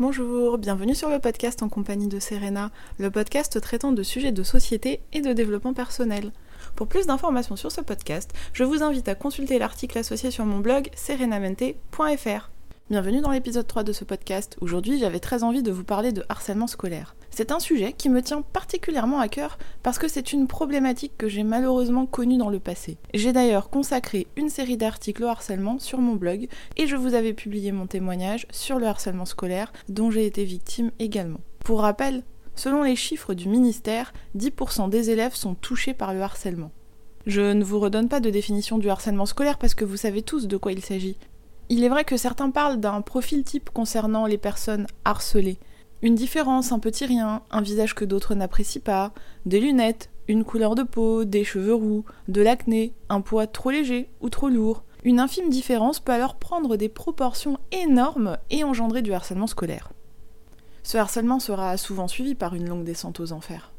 Bonjour, bienvenue sur le podcast en compagnie de Serena, le podcast traitant de sujets de société et de développement personnel. Pour plus d'informations sur ce podcast, je vous invite à consulter l'article associé sur mon blog serenamente.fr. Bienvenue dans l'épisode 3 de ce podcast. Aujourd'hui, j'avais très envie de vous parler de harcèlement scolaire. C'est un sujet qui me tient particulièrement à cœur parce que c'est une problématique que j'ai malheureusement connue dans le passé. J'ai d'ailleurs consacré une série d'articles au harcèlement sur mon blog et je vous avais publié mon témoignage sur le harcèlement scolaire dont j'ai été victime également. Pour rappel, selon les chiffres du ministère, 10% des élèves sont touchés par le harcèlement. Je ne vous redonne pas de définition du harcèlement scolaire parce que vous savez tous de quoi il s'agit. Il est vrai que certains parlent d'un profil type concernant les personnes harcelées. Une différence, un petit rien, un visage que d'autres n'apprécient pas, des lunettes, une couleur de peau, des cheveux roux, de l'acné, un poids trop léger ou trop lourd. Une infime différence peut alors prendre des proportions énormes et engendrer du harcèlement scolaire. Ce harcèlement sera souvent suivi par une longue descente aux enfers.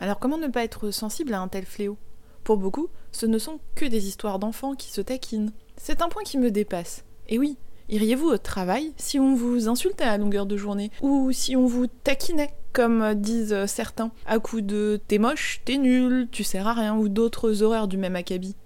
Alors comment ne pas être sensible à un tel fléau? Pour beaucoup, ce ne sont que des histoires d'enfants qui se taquinent. C'est un point qui me dépasse. Et oui, iriez-vous au travail si on vous insultait à longueur de journée Ou si on vous taquinait, comme disent certains, à coups de t'es moche, t'es nul, tu sers à rien, ou d'autres horreurs du même acabit.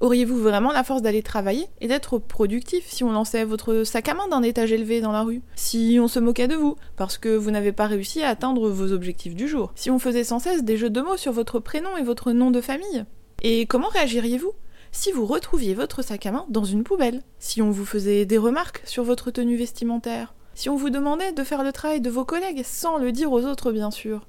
Auriez-vous vraiment la force d'aller travailler et d'être productif si on lançait votre sac à main d'un étage élevé dans la rue? Si on se moquait de vous parce que vous n'avez pas réussi à atteindre vos objectifs du jour. Si on faisait sans cesse des jeux de mots sur votre prénom et votre nom de famille. Et comment réagiriez-vous? Si vous retrouviez votre sac à main dans une poubelle, si on vous faisait des remarques sur votre tenue vestimentaire, si on vous demandait de faire le travail de vos collègues sans le dire aux autres bien sûr,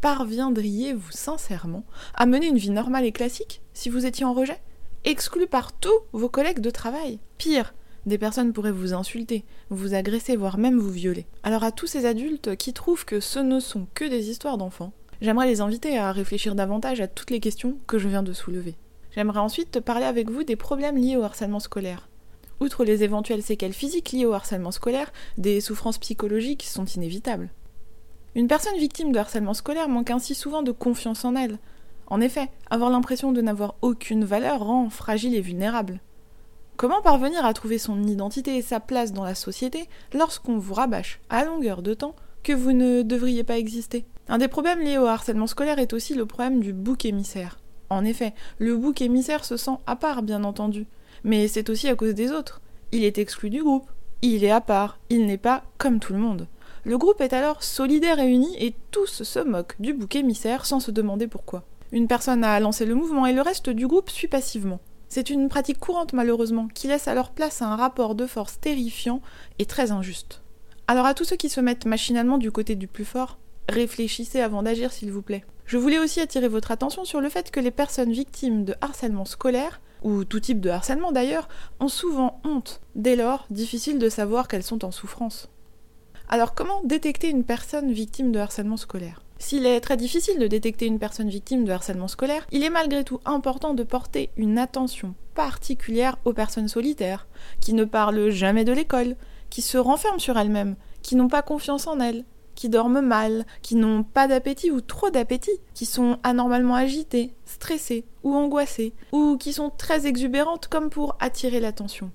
parviendriez-vous sincèrement à mener une vie normale et classique si vous étiez en rejet, exclu par tous vos collègues de travail Pire, des personnes pourraient vous insulter, vous agresser, voire même vous violer. Alors à tous ces adultes qui trouvent que ce ne sont que des histoires d'enfants, j'aimerais les inviter à réfléchir davantage à toutes les questions que je viens de soulever. J'aimerais ensuite parler avec vous des problèmes liés au harcèlement scolaire. Outre les éventuelles séquelles physiques liées au harcèlement scolaire, des souffrances psychologiques sont inévitables. Une personne victime de harcèlement scolaire manque ainsi souvent de confiance en elle. En effet, avoir l'impression de n'avoir aucune valeur rend fragile et vulnérable. Comment parvenir à trouver son identité et sa place dans la société lorsqu'on vous rabâche à longueur de temps que vous ne devriez pas exister? Un des problèmes liés au harcèlement scolaire est aussi le problème du bouc émissaire. En effet, le bouc émissaire se sent à part, bien entendu. Mais c'est aussi à cause des autres. Il est exclu du groupe. Il est à part. Il n'est pas comme tout le monde. Le groupe est alors solidaire et uni et tous se moquent du bouc émissaire sans se demander pourquoi. Une personne a lancé le mouvement et le reste du groupe suit passivement. C'est une pratique courante malheureusement qui laisse alors place à un rapport de force terrifiant et très injuste. Alors à tous ceux qui se mettent machinalement du côté du plus fort, réfléchissez avant d'agir s'il vous plaît. Je voulais aussi attirer votre attention sur le fait que les personnes victimes de harcèlement scolaire, ou tout type de harcèlement d'ailleurs, ont souvent honte. Dès lors, difficile de savoir qu'elles sont en souffrance. Alors comment détecter une personne victime de harcèlement scolaire? S'il est très difficile de détecter une personne victime de harcèlement scolaire, il est malgré tout important de porter une attention particulière aux personnes solitaires, qui ne parlent jamais de l'école, qui se renferment sur elles-mêmes, qui n'ont pas confiance en elles, qui dorment mal, qui n'ont pas d'appétit ou trop d'appétit, qui sont anormalement agitées, stressées ou angoissées, ou qui sont très exubérantes comme pour attirer l'attention.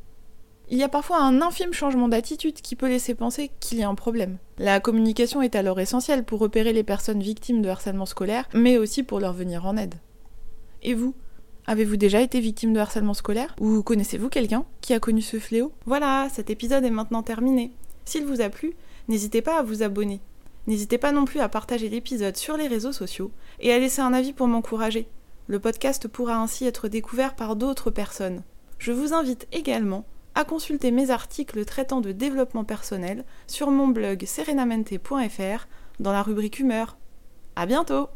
Il y a parfois un infime changement d'attitude qui peut laisser penser qu'il y a un problème. La communication est alors essentielle pour repérer les personnes victimes de harcèlement scolaire, mais aussi pour leur venir en aide. Et vous Avez-vous déjà été victime de harcèlement scolaire? Ou connaissez-vous quelqu'un qui a connu ce fléau? Voilà, cet épisode est maintenant terminé. S'il vous a plu, n'hésitez pas à vous abonner. N'hésitez pas non plus à partager l'épisode sur les réseaux sociaux et à laisser un avis pour m'encourager. Le podcast pourra ainsi être découvert par d'autres personnes. Je vous invite également à consulter mes articles traitant de développement personnel sur mon blog serenamente.fr dans la rubrique humeur. À bientôt!